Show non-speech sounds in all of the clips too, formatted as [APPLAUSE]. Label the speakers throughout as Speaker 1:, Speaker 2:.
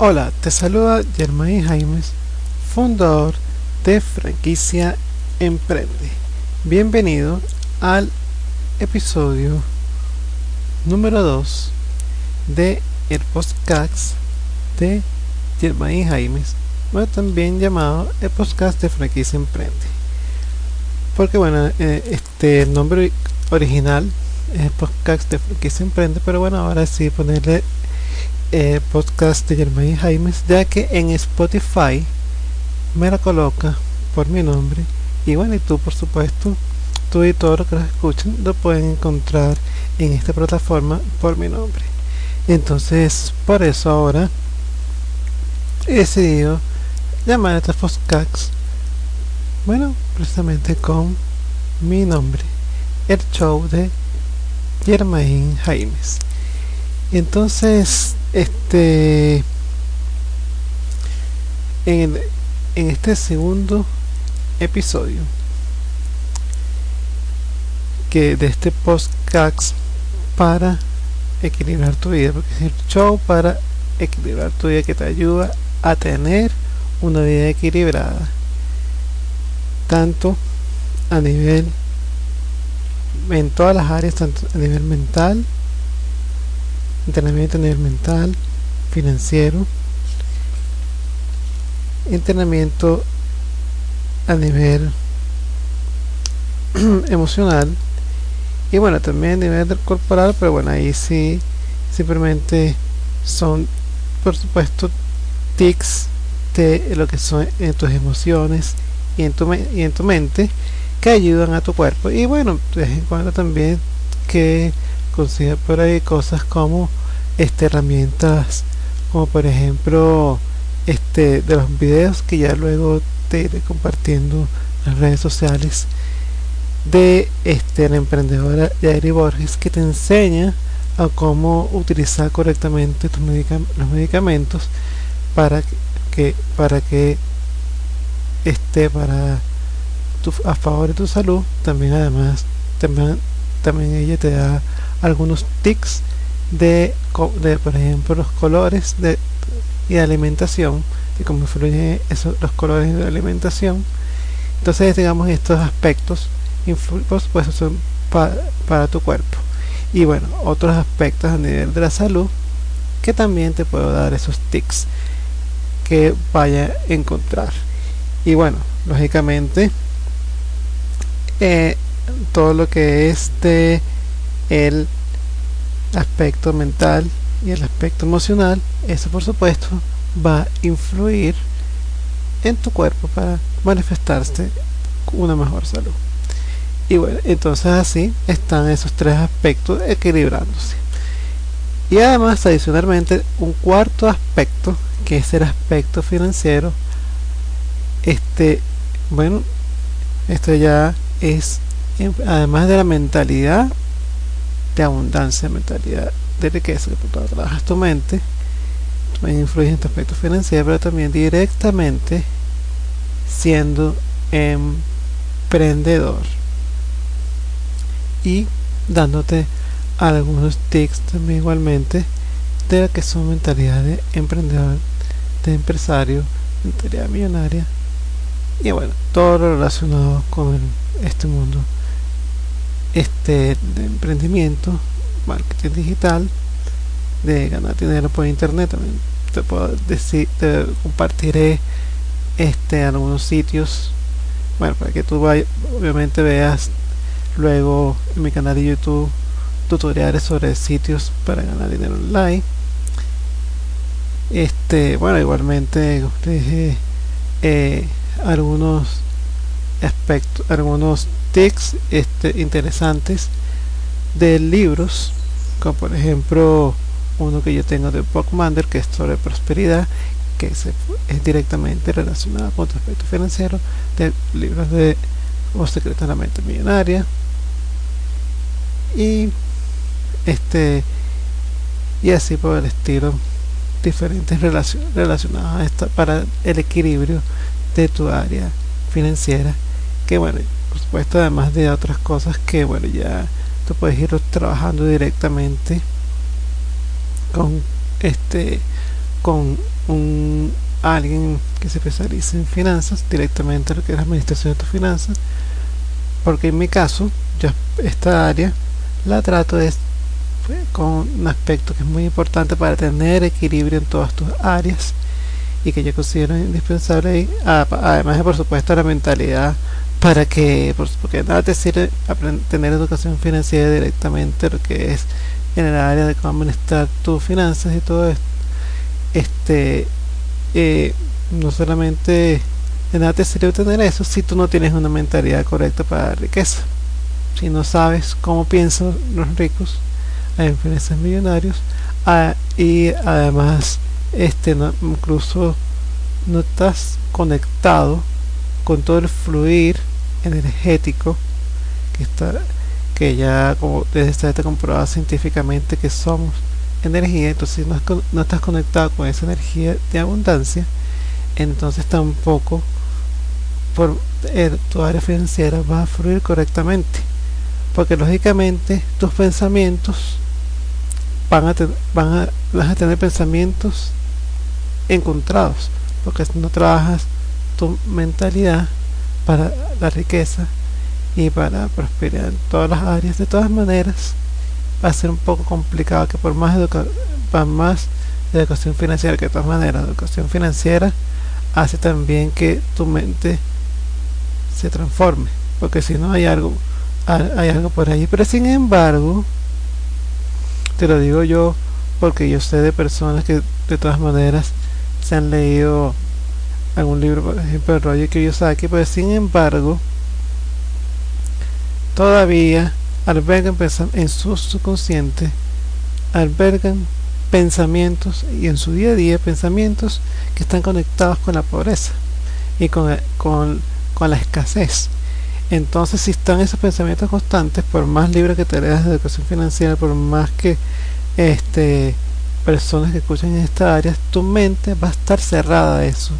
Speaker 1: Hola, te saluda Germain Jaimes, fundador de franquicia Emprende. Bienvenido al episodio número 2 de el podcast de Germain Jaimes, bueno, también llamado el podcast de franquicia Emprende. Porque bueno, eh, este nombre original es el podcast de franquicia Emprende, pero bueno, ahora sí ponerle eh, podcast de Germain Jaimes, ya que en Spotify me la coloca por mi nombre. Y bueno, y tú, por supuesto, tú y todos los que lo escuchan lo pueden encontrar en esta plataforma por mi nombre. Entonces, por eso ahora he decidido llamar a este podcast, bueno, precisamente con mi nombre, el show de Germain Jaimes. Entonces, este en, en este segundo episodio que de este podcast para equilibrar tu vida porque es el show para equilibrar tu vida que te ayuda a tener una vida equilibrada tanto a nivel en todas las áreas tanto a nivel mental entrenamiento a nivel mental, financiero, entrenamiento a nivel [CLEARS THROAT] emocional y bueno también a nivel corporal pero bueno ahí sí simplemente son por supuesto tics de lo que son en tus emociones y en tu, y en tu mente que ayudan a tu cuerpo. Y bueno de vez en cuando también que consiga por ahí cosas como este herramientas como por ejemplo este de los videos que ya luego te iré compartiendo en las redes sociales de este la emprendedora Yairi Borges que te enseña a cómo utilizar correctamente tus los medicamentos para que para que esté para tu, a favor de tu salud. También además también también ella te da algunos tics de, de por ejemplo los colores de, y de alimentación y cómo influyen esos, los colores de alimentación. Entonces digamos estos aspectos por supuesto son para tu cuerpo. Y bueno otros aspectos a nivel de la salud que también te puedo dar esos tics que vaya a encontrar. Y bueno lógicamente eh, todo lo que es de el aspecto mental y el aspecto emocional, eso por supuesto va a influir en tu cuerpo para manifestarse una mejor salud. Y bueno, entonces así están esos tres aspectos equilibrándose. Y además, adicionalmente, un cuarto aspecto, que es el aspecto financiero, este, bueno, esto ya es, además de la mentalidad de abundancia, mentalidad de riqueza, que tú trabajas tu mente, también influye en tu aspecto financiero, pero también directamente siendo emprendedor. Y dándote algunos tips también igualmente de lo que son mentalidad de emprendedor, de empresario, mentalidad millonaria. Y bueno, todo lo relacionado con este mundo este de emprendimiento, marketing digital, de ganar dinero por internet también. Te puedo decir, te compartiré este algunos sitios bueno para que tú vayas, obviamente veas luego en mi canal de youtube tutoriales sobre sitios para ganar dinero online. Este bueno igualmente dije eh, algunos aspectos algunos tics este, interesantes de libros, como por ejemplo uno que yo tengo de Bookmander que es sobre prosperidad, que es directamente relacionado con tu aspecto financiero, de libros de O secreto de la mente millonaria y este y así por el estilo diferentes relacionados a esta, para el equilibrio de tu área financiera que bueno por supuesto además de otras cosas que bueno ya tú puedes ir trabajando directamente con este con un alguien que se especialice en finanzas directamente lo que es la administración de tus finanzas porque en mi caso yo esta área la trato es pues, con un aspecto que es muy importante para tener equilibrio en todas tus áreas y que yo considero indispensable ahí, además de por supuesto la mentalidad para que porque nada te sirve tener educación financiera directamente lo que es en el área de cómo administrar tus finanzas y todo esto este eh, no solamente nada te sirve tener eso si tú no tienes una mentalidad correcta para la riqueza. Si no sabes cómo piensan los ricos, hay finanzas millonarios, ah, y además este incluso no estás conectado con todo el fluir energético que está que ya como desde esta comprobado científicamente que somos energía, entonces no, no estás conectado con esa energía de abundancia, entonces tampoco por eh, tu área financiera va a fluir correctamente. Porque lógicamente tus pensamientos van a, van a, vas a tener pensamientos encontrados. Porque no trabajas tu mentalidad para la riqueza y para prosperar en todas las áreas, de todas maneras, va a ser un poco complicado que por más, educa más educación financiera, que de todas maneras, educación financiera hace también que tu mente se transforme, porque si no hay algo, hay algo por ahí. Pero sin embargo, te lo digo yo, porque yo sé de personas que de todas maneras se han leído algún libro, por ejemplo, que yo saque, pero sin embargo, todavía albergan en su subconsciente, albergan pensamientos y en su día a día pensamientos que están conectados con la pobreza y con, con, con la escasez. Entonces, si están esos pensamientos constantes, por más libros que te leas de educación financiera, por más que este personas que escuchen en esta área, tu mente va a estar cerrada a eso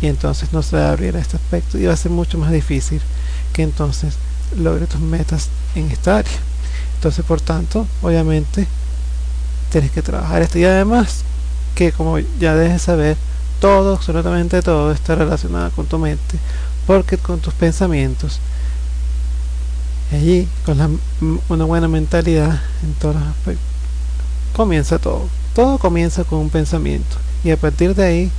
Speaker 1: y entonces no se va a abrir a este aspecto y va a ser mucho más difícil que entonces logre tus metas en esta área. Entonces, por tanto, obviamente, tienes que trabajar esto. Y además, que como ya dejes saber, todo, absolutamente todo está relacionado con tu mente, porque con tus pensamientos, allí, con una buena mentalidad en todos los aspectos, comienza todo. Todo comienza con un pensamiento. Y a partir de ahí,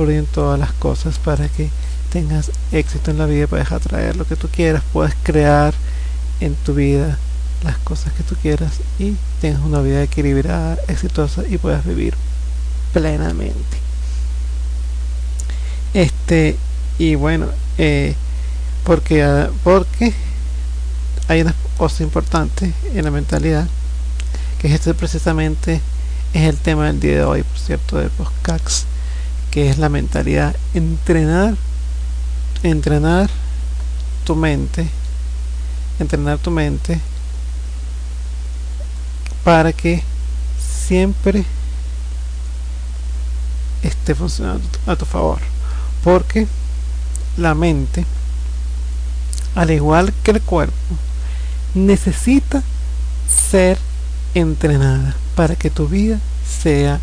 Speaker 1: fluyen todas las cosas para que tengas éxito en la vida, puedes atraer lo que tú quieras, puedes crear en tu vida las cosas que tú quieras y tengas una vida equilibrada, exitosa y puedas vivir plenamente. Este, y bueno, eh, porque, ah, porque hay una cosa importante en la mentalidad, que este precisamente es el tema del día de hoy, por cierto, de Postcax, que es la mentalidad. Entrenar, entrenar tu mente entrenar tu mente para que siempre esté funcionando a tu favor porque la mente al igual que el cuerpo necesita ser entrenada para que tu vida sea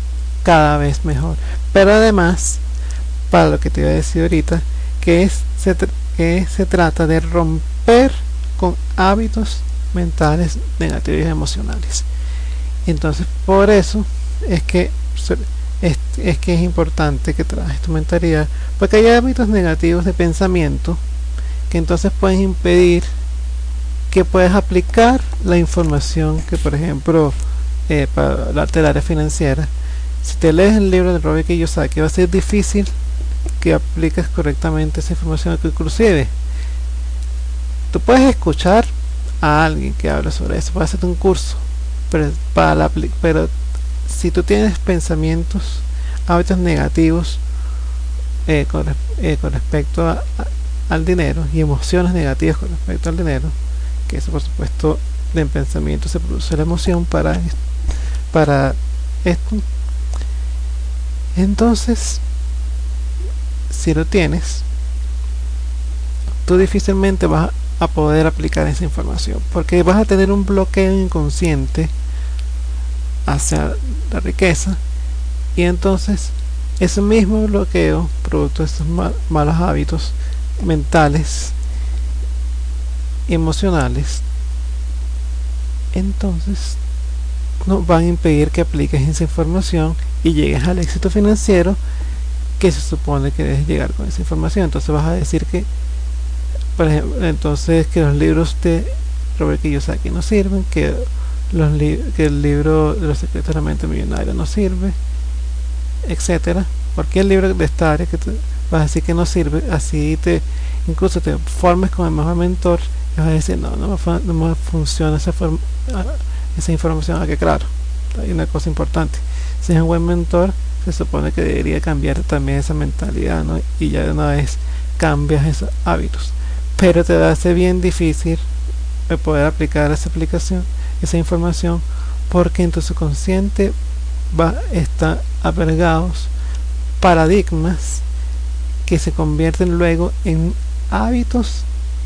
Speaker 1: cada vez mejor pero además para lo que te iba a decir ahorita que es se, que se trata de romper con hábitos mentales negativos y emocionales. Entonces, por eso es que es, que es importante que trabajes tu mentalidad, porque hay hábitos negativos de pensamiento que entonces pueden impedir que puedas aplicar la información que, por ejemplo, eh, para la, área financiera, si te lees el libro de Robert Kiyosaki, va a ser difícil que apliques correctamente esa información, que inclusive tú puedes escuchar a alguien que habla sobre eso, puedes hacer un curso, pero, para la, pero si tú tienes pensamientos, hábitos negativos eh, con, eh, con, respecto al dinero y emociones negativas con respecto al dinero, que eso por supuesto de pensamiento se produce la emoción para, para esto, entonces si lo tienes, tú difícilmente vas a poder aplicar esa información porque vas a tener un bloqueo inconsciente hacia la riqueza y entonces ese mismo bloqueo producto de estos malos hábitos mentales emocionales entonces no van a impedir que apliques esa información y llegues al éxito financiero que se supone que debes llegar con esa información. Entonces vas a decir que por ejemplo entonces que los libros de Robert Kiyosaki no sirven que los que el libro de los secretos de la mente millonaria no sirve etcétera. Cualquier libro de esta área que vas a decir que no sirve así te incluso te formes con el mejor mentor y vas a decir no no me, funciona esa forma esa información, que claro, hay una cosa importante. Si es un buen mentor, se supone que debería cambiar también esa mentalidad, ¿no? Y ya de una vez cambias esos hábitos. Pero te hace bien difícil poder aplicar esa aplicación, esa información, porque en tu subconsciente va estar apergados paradigmas que se convierten luego en hábitos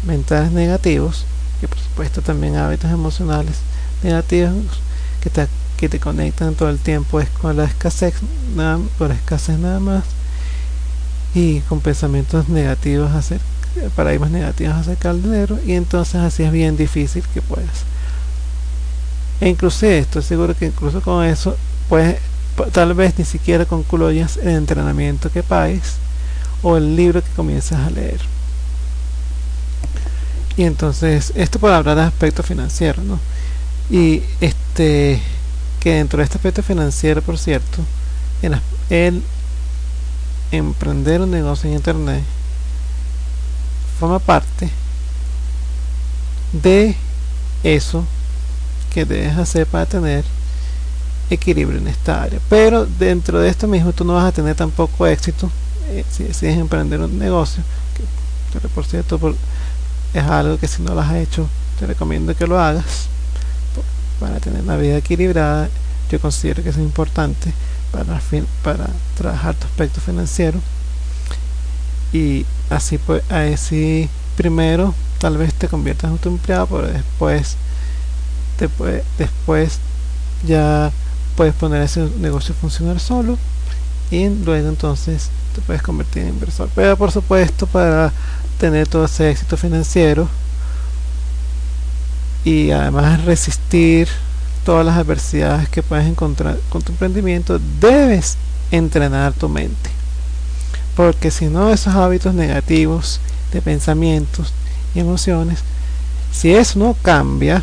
Speaker 1: mentales negativos, y por supuesto también hábitos emocionales negativos que te, conectan todo el tiempo es con la escasez, nada, por escasez nada más y con pensamientos negativos hacer paradigmas negativos acerca del dinero y entonces así es bien difícil que puedas. E incluso estoy seguro que incluso con eso pues tal vez ni siquiera concluyas el entrenamiento que pagues o el libro que comienzas a leer. Y entonces esto por hablar de aspecto financiero no y este que dentro de este aspecto financiero, por cierto, el, emprender un negocio en internet forma parte de eso que debes hacer para tener equilibrio en esta área. Pero dentro de esto mismo tú no vas a tener tampoco éxito eh, si decides emprender un negocio, que por cierto es algo que si no lo has hecho te recomiendo que lo hagas para tener una vida equilibrada, yo considero que es importante para, para trabajar tu aspecto financiero. Y así pues así primero tal vez te conviertas en tu empleado pero después después, después ya puedes poner ese negocio a funcionar solo y luego entonces te puedes convertir en inversor. Pero por supuesto para tener todo ese éxito financiero y además resistir todas las adversidades que puedes encontrar con tu emprendimiento, debes entrenar tu mente. Porque si no, esos hábitos negativos de pensamientos y emociones, si eso no cambia,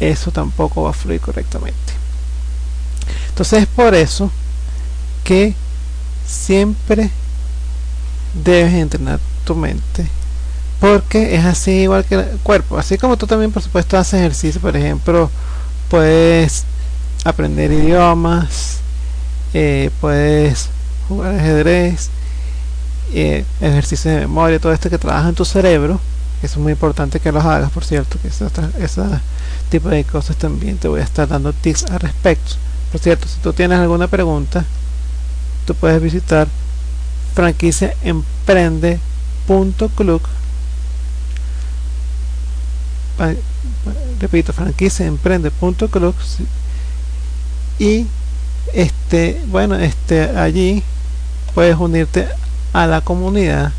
Speaker 1: eso tampoco va a fluir correctamente. Entonces es por eso que siempre debes entrenar tu mente porque es así igual que el cuerpo. Así como tú también por supuesto haces ejercicio por ejemplo puedes aprender idiomas eh, puedes jugar ajedrez eh, ejercicio de memoria todo esto que trabaja en tu cerebro es muy importante que los hagas por cierto que ese tipo de cosas también te voy a estar dando tips al respecto. Por cierto si tú tienes alguna pregunta tú puedes visitar franquiciaemprende.club repito franquicia emprende.club y este bueno este allí puedes unirte a la comunidad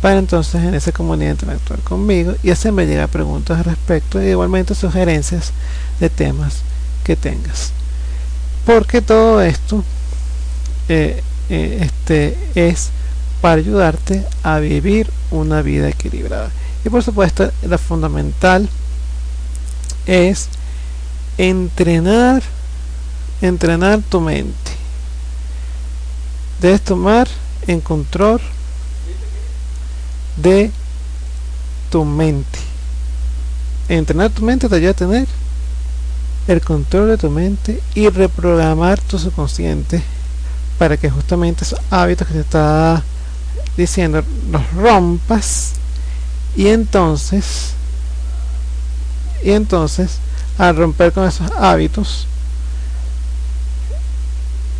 Speaker 1: para entonces en esa comunidad interactuar conmigo y hacerme llegar preguntas al respecto y igualmente sugerencias de temas que tengas. Porque todo esto eh, eh, este es para ayudarte a vivir una vida equilibrada y por supuesto, lo fundamental es entrenar, entrenar tu mente. Debes tomar en control de tu mente. Entrenar tu mente te ayuda a tener el control de tu mente y reprogramar tu subconsciente para que justamente esos hábitos que te está diciendo los rompas y entonces y entonces al romper con esos hábitos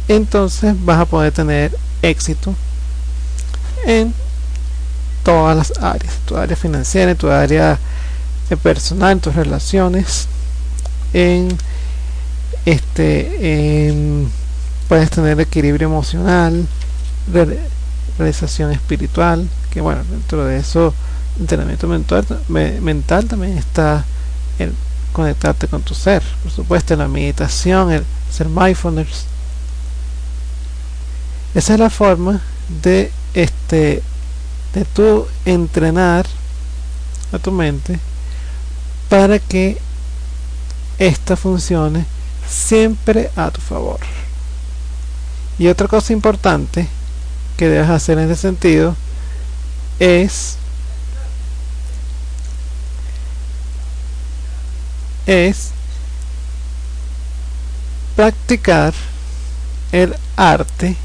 Speaker 1: entonces vas a poder tener éxito en todas las áreas tu área financiera tu área personal en tus relaciones en este en puedes tener equilibrio emocional, realización espiritual, que bueno, dentro de eso, entrenamiento mental, mental también está el conectarte con tu ser, por supuesto, la meditación, el ser mindfulness. Esa es la forma de este de tu entrenar a tu mente para que esta funcione siempre a tu favor. Y otra cosa importante que debes hacer en ese sentido es es practicar el arte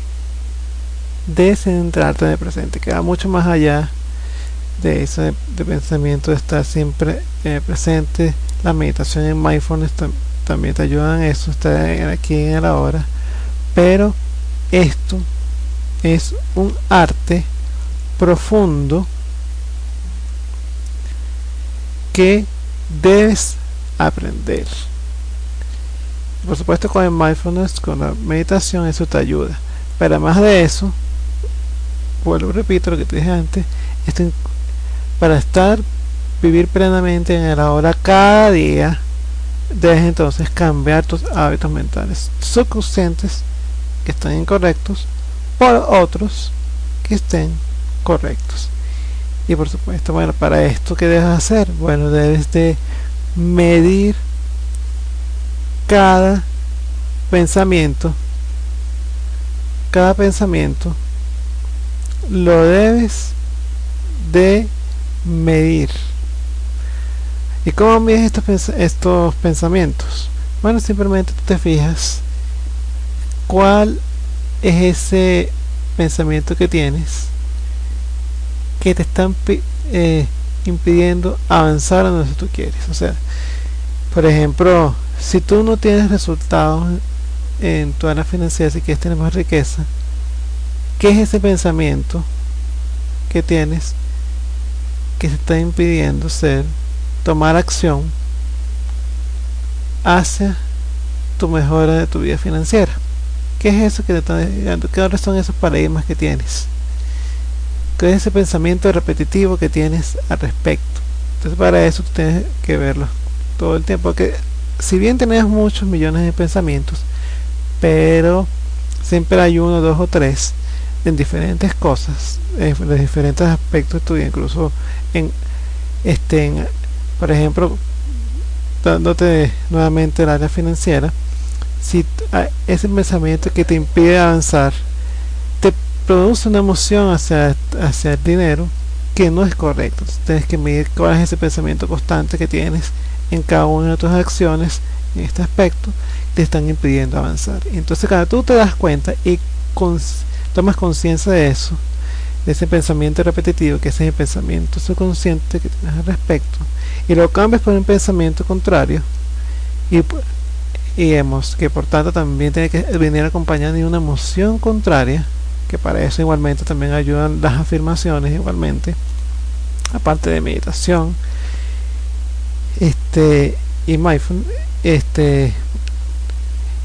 Speaker 1: de centrarte en el presente, que va mucho más allá de ese de pensamiento de estar siempre eh, presente. La meditación en mindfulness también te ayuda en eso, estar aquí en el ahora. Pero esto es un arte profundo que debes aprender. Por supuesto con el mindfulness, con la meditación, eso te ayuda. Pero además de eso, vuelvo repito lo que te dije antes, para estar, vivir plenamente en el ahora cada día, debes entonces cambiar tus hábitos mentales subconscientes que están incorrectos por otros que estén correctos. Y por supuesto, bueno, para esto que debes hacer, bueno, debes de medir cada pensamiento, cada pensamiento lo debes de medir. ¿Y cómo mides estos, estos pensamientos? Bueno, simplemente tú te fijas cuál es ese pensamiento que tienes que te están eh, impidiendo avanzar a donde tú quieres. O sea, por ejemplo, si tú no tienes resultados en tu área financiera, si quieres tener más riqueza, ¿qué es ese pensamiento que tienes que se está impidiendo ser, tomar acción hacia tu mejora de tu vida financiera? ¿Qué es eso que te está? ¿Qué son esos paradigmas que tienes? ¿Qué es ese pensamiento repetitivo que tienes al respecto? Entonces para eso tienes que verlo todo el tiempo. Porque si bien tenés muchos millones de pensamientos, pero siempre hay uno, dos o tres en diferentes cosas, en diferentes aspectos de tu vida, incluso en, este, por ejemplo, dándote nuevamente el área financiera, si ese pensamiento que te impide avanzar produce una emoción hacia, hacia el dinero que no es correcto. tienes que medir cuál es ese pensamiento constante que tienes en cada una de tus acciones en este aspecto te están impidiendo avanzar. Entonces, cuando tú te das cuenta y tomas conciencia de eso, de ese pensamiento repetitivo, que es el pensamiento subconsciente que tienes al respecto, y lo cambias por un pensamiento contrario, y y vemos que por tanto también tiene que venir acompañado de una emoción contraria que para eso igualmente también ayudan las afirmaciones igualmente aparte de meditación. Este y mindfulness este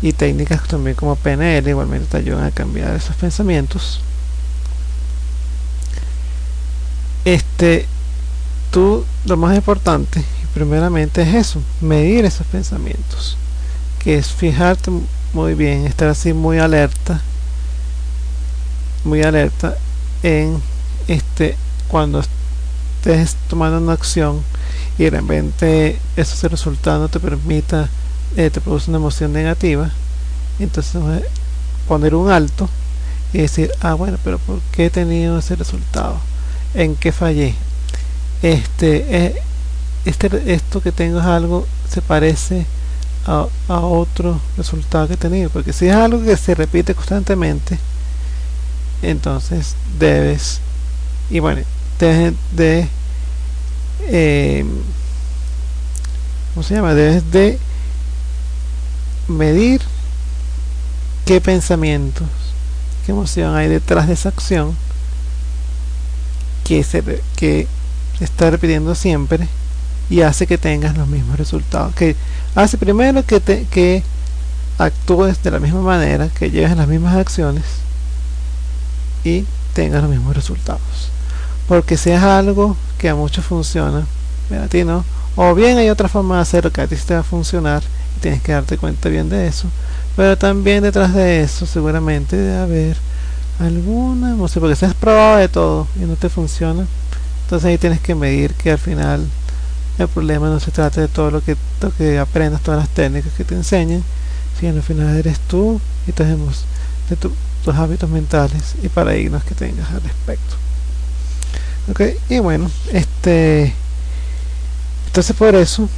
Speaker 1: y técnicas también como PNL igualmente te ayudan a cambiar esos pensamientos. Este tú lo más importante primeramente es eso medir esos pensamientos que es fijarte muy bien, estar así muy alerta, muy alerta en este cuando estés tomando una acción y de repente ese resultado no te permita, eh, te produce una emoción negativa, entonces poner un alto y decir, ah bueno, pero ¿por qué he tenido ese resultado? ¿En qué fallé? Este, eh, este, esto que tengo es algo, se parece a, otro resultado que he tenido. Porque si es algo que se repite constantemente, entonces debes, y bueno, debes de, eh, ¿cómo se llama? Debes de medir qué pensamientos, qué emoción hay detrás de esa acción que se, que está repitiendo siempre y hace que tengas los mismos resultados. Que hace primero que, te, que actúes de la misma manera, que lleves las mismas acciones y tengas los mismos resultados. Porque si algo que a muchos funciona, a ti no, o bien hay otra forma de hacerlo que a ti te va a funcionar y tienes que darte cuenta bien de eso. Pero también detrás de eso seguramente debe haber alguna emoción, porque si has probado de todo y no te funciona, entonces ahí tienes que medir que al final el problema no se trata de todo lo que, lo aprendas, todas las técnicas que te enseñen, sino al final eres tú y tenemos de tus hábitos mentales y paradigmas que tengas al respecto. Ok, y bueno, este entonces por eso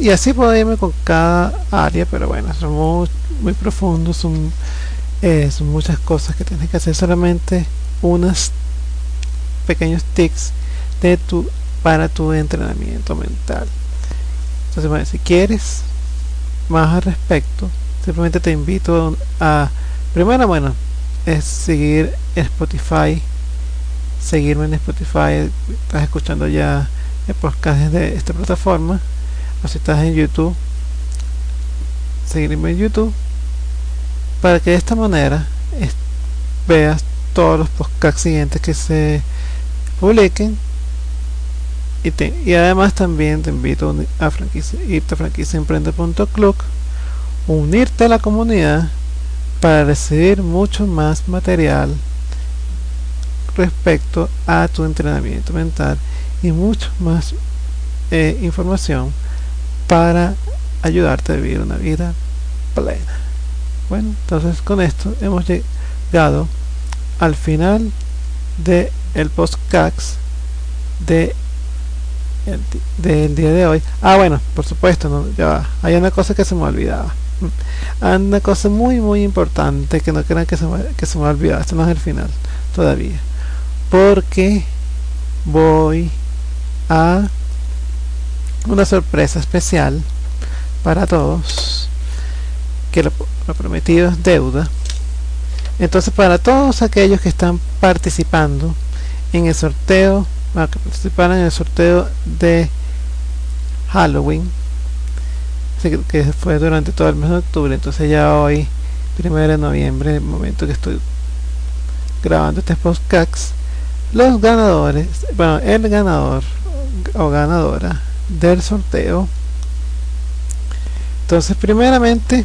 Speaker 1: y así puedo irme con cada área, pero bueno, son muy, profundos, son, eh, son muchas cosas que tienes que hacer, solamente unos pequeños tics de tu, para tu entrenamiento mental. Entonces, bueno, si quieres más al respecto, simplemente te invito a, primero, bueno, es seguir Spotify, seguirme en Spotify, estás escuchando ya el podcast de esta plataforma o si estás en YouTube seguirme en YouTube para que de esta manera veas todos los podcasts siguientes que se publiquen y, y además también te invito a franquicia, irte a franquiciaemprende.club unirte a la comunidad para recibir mucho más material respecto a tu entrenamiento mental y mucho más eh, información para ayudarte a vivir una vida plena. Bueno, entonces con esto hemos llegado al final de el podcast de del día de hoy. Ah, bueno, por supuesto, no, ya Hay una cosa que se me olvidaba. Una cosa muy, muy importante que no crean que se me, que se me ha olvidado. Esto no es el final todavía. Porque voy a una sorpresa especial para todos que lo, prometido es deuda entonces para todos aquellos que están participando en el sorteo que participaron en el sorteo de Halloween que fue durante todo el mes de octubre entonces ya hoy primero de noviembre el momento que estoy grabando este podcast los ganadores bueno el ganador o ganadora del sorteo. Entonces primeramente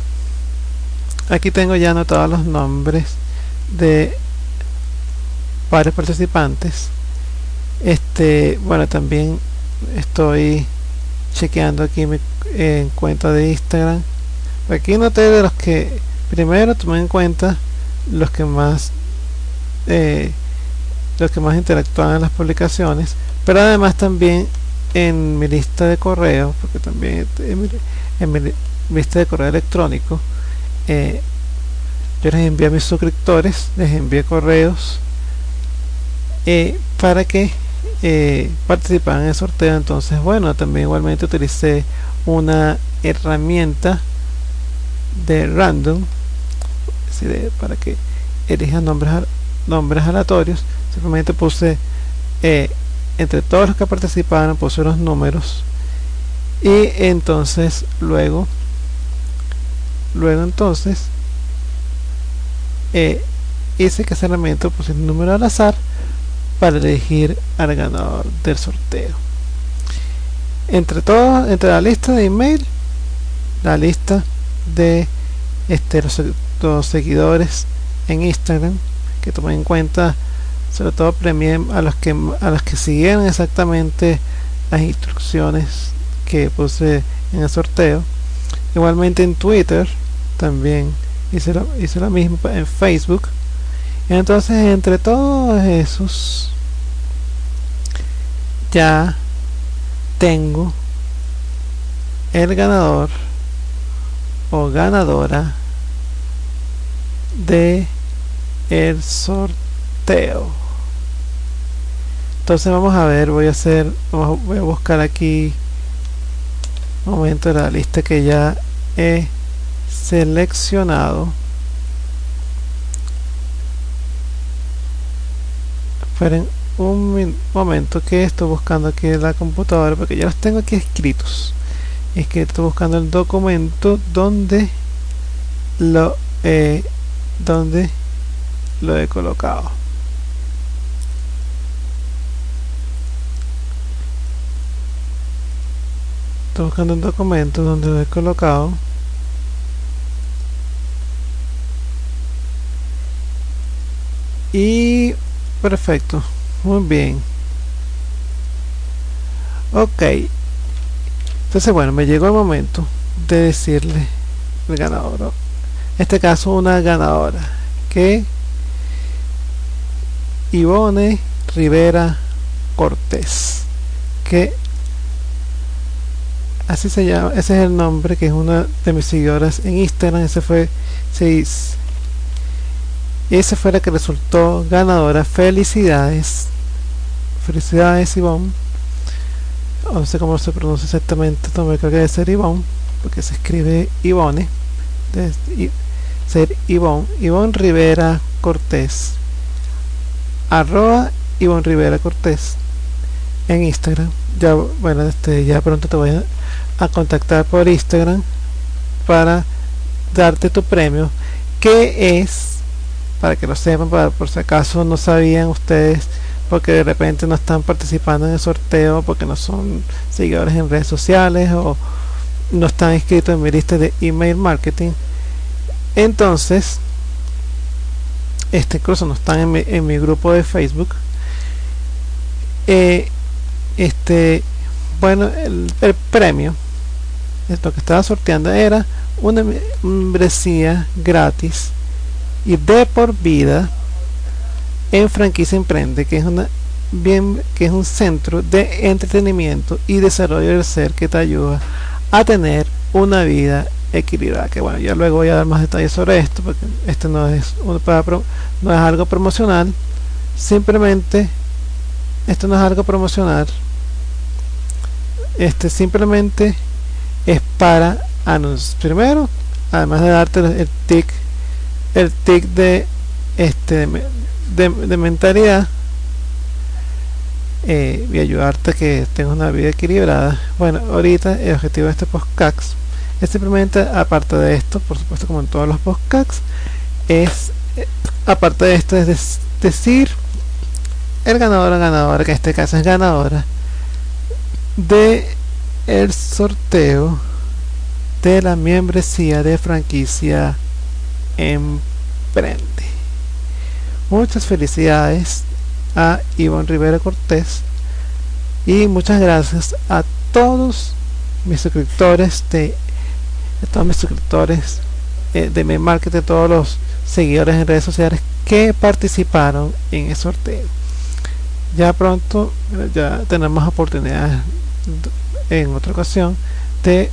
Speaker 1: aquí tengo ya anotados los nombres de varios participantes. Este bueno también estoy chequeando aquí mi en cuenta de Instagram. Aquí noté de los que primero tomé en cuenta los que más eh, los que más interactúan en las publicaciones pero además también en mi lista de correo, porque también en mi, lista de correo electrónico, eh, yo les envío a mis suscriptores, les envío correos eh, para que eh, participaran en el sorteo. Entonces, bueno, también igualmente utilicé una herramienta de random para que elijan nombres, nombres aleatorios. Simplemente puse entre todos los que participaron puse los números y entonces luego luego entonces eh, hice que ese elemento puse un número al azar para elegir al ganador del sorteo. Entre todos entre la lista de email la lista de este, los, seguidores en Instagram que tomen en cuenta sobre todo premié a los que a los que siguieron exactamente las instrucciones que puse en el sorteo. Igualmente en Twitter también hice lo, hice lo mismo en Facebook entonces entre todos esos ya tengo el ganador o ganadora de el sorteo. Entonces vamos a ver voy a hacer voy a buscar aquí un momento de la lista que ya he seleccionado esperen un momento que estoy buscando aquí en la computadora porque ya los tengo aquí escritos es que estoy buscando el documento donde lo donde lo he colocado. Estoy buscando un documento donde lo he colocado. Y perfecto. Muy bien. Ok. Entonces bueno me llegó el momento de decirle el ganador en este caso una ganadora que Ivone Rivera Cortés que así se llama ese es el nombre que es una de mis seguidoras en Instagram ese fue se esa fue la que resultó ganadora felicidades. Felicidades Ivonne. No sé cómo se pronuncia exactamente no me creo que debe ser Ivonne porque se escribe Ivone de ser Ivonne Ivonne Rivera Cortés. Arroba Ivonne Rivera Cortés en Instagram. Ya bueno este ya pronto te voy a a contactar por Instagram para darte tu premio que es para que lo sepan para, por si acaso no sabían ustedes porque de repente no están participando en el sorteo porque no son seguidores en redes sociales o no están inscritos en mi lista de email marketing. Entonces este incluso no están en mi, en mi grupo de facebook. Eh, este bueno el, el premio lo que estaba sorteando era una membresía gratis y de por vida en franquicia emprende que es una bien que es un centro de entretenimiento y desarrollo del ser que te ayuda a tener una vida equilibrada. Que bueno ya luego voy a dar más detalles sobre esto porque esto no es para no es algo promocional. Simplemente esto no es algo promocional. Este simplemente es para anuncios primero además de darte el tic el tic de este de, mentalidad eh, y ayudarte a que tengas una vida equilibrada. Bueno ahorita el objetivo de este podcast es simplemente aparte de esto por supuesto como en todos los podcasts es eh, aparte de esto es decir el ganador o ganadora que en este caso es ganadora de el sorteo de la membresía de franquicia Emprende. Muchas felicidades a Ivonne Rivera Cortés y muchas gracias a todos mis suscriptores de, todos mis suscriptores eh, de mi marketing, todos los seguidores en redes sociales que participaron en el sorteo. Ya pronto ya tenemos oportunidades en otra ocasión de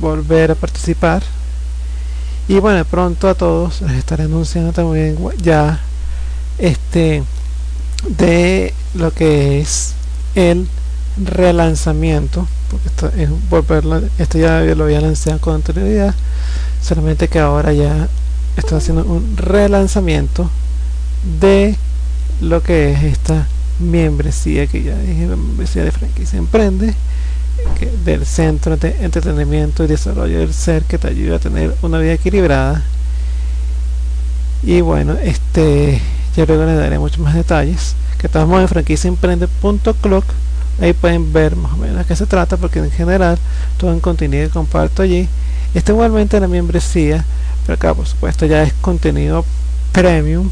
Speaker 1: volver a participar y bueno pronto a todos les estaré anunciando también ya este de lo que es el relanzamiento porque esto es volverlo esto ya lo había lanzado con anterioridad solamente que ahora ya estoy haciendo un relanzamiento de lo que es esta membresía que ya dije membresía de franquicia emprende del Centro de Entretenimiento y Desarrollo del Ser que te ayuda a tener una vida equilibrada. Y bueno, este ya luego les daré muchos más detalles. Que estamos en franquiciaemprende.clock. Ahí pueden ver más o menos de qué se trata, porque en general todo el contenido que comparto allí está igualmente la membresía, pero acá por supuesto ya es contenido premium,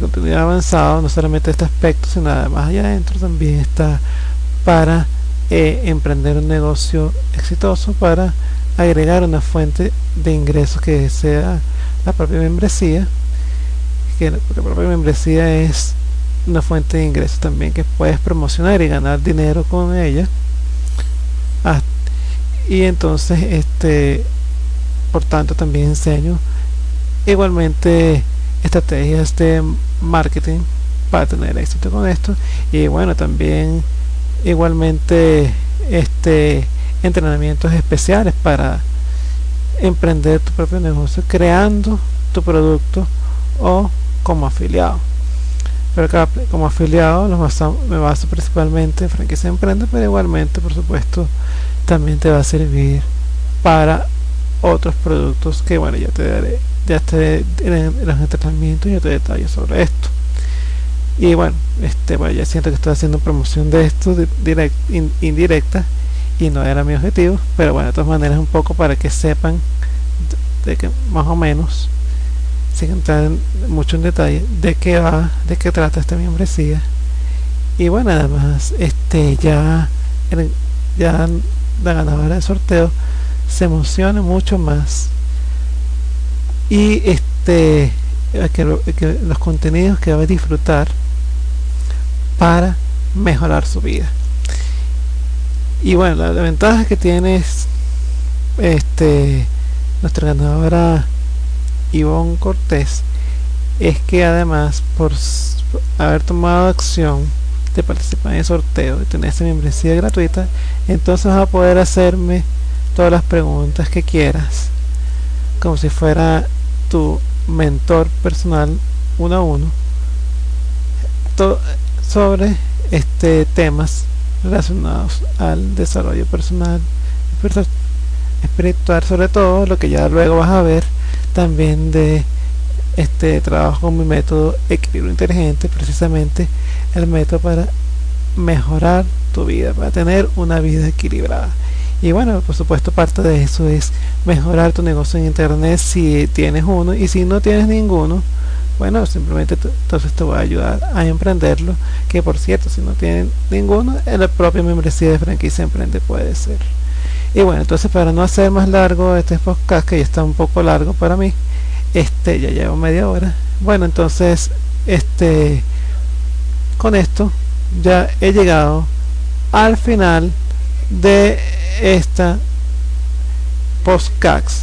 Speaker 1: contenido avanzado, no solamente este aspecto, sino además allá adentro también está para eh, emprender un negocio exitoso para agregar una fuente de ingresos que sea la propia membresía que la propia membresía es una fuente de ingresos también que puedes promocionar y ganar dinero con ella. Ah, y entonces este por tanto también enseño igualmente estrategias de marketing para tener éxito con esto. Y bueno también igualmente este entrenamientos especiales para emprender tu propio negocio creando tu producto o como afiliado. Pero acá como afiliado me baso principalmente en franquicia emprende pero igualmente por supuesto también te va a servir para otros productos que bueno ya te daré ya te en los entrenamientos yo te detallo sobre esto y bueno este bueno, ya siento que estoy haciendo promoción de esto de direct, indirecta y no era mi objetivo pero bueno de todas maneras un poco para que sepan de que más o menos sin entrar mucho en detalle de qué va de qué trata esta membresía. Y bueno además este ya ya la ganadora del sorteo se emociona mucho más. Y este que, que los contenidos que va a disfrutar para mejorar su vida. Y bueno la, ventaja que tiene es este nuestra ganadora Ivonne Cortés es que además por haber tomado acción de participar en el sorteo y tener esta membresía gratuita entonces vas a poder hacerme todas las preguntas que quieras como si fuera tu mentor personal uno a uno sobre este temas relacionados al desarrollo personal espiritual sobre todo lo que ya luego vas a ver también de este trabajo con mi método equilibrio inteligente precisamente el método para mejorar tu vida para tener una vida equilibrada y bueno por supuesto parte de eso es mejorar tu negocio en internet si tienes uno y si no tienes ninguno bueno simplemente entonces te voy a ayudar a emprenderlo que por cierto si no tienen ninguno en la propia membresía de franquicia emprende puede ser. Y bueno entonces para no hacer más largo este podcast que ya está un poco largo para mí este ya llevo media hora. Bueno entonces este con esto ya he llegado al final de esta postcax.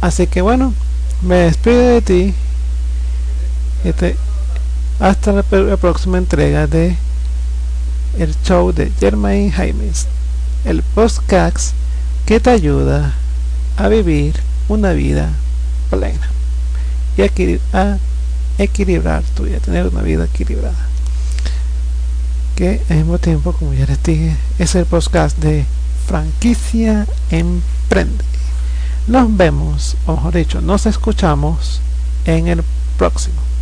Speaker 1: Así que bueno me despido de ti. Este, hasta la, próxima entrega de el show de Germain Jaimes, el postcax que te ayuda a vivir una vida plena y a, equilibrar tu vida, tener una vida equilibrada. Que al mismo tiempo, como ya les dije, es el podcast de franquicia emprende. Nos vemos, o mejor dicho, nos escuchamos en el próximo.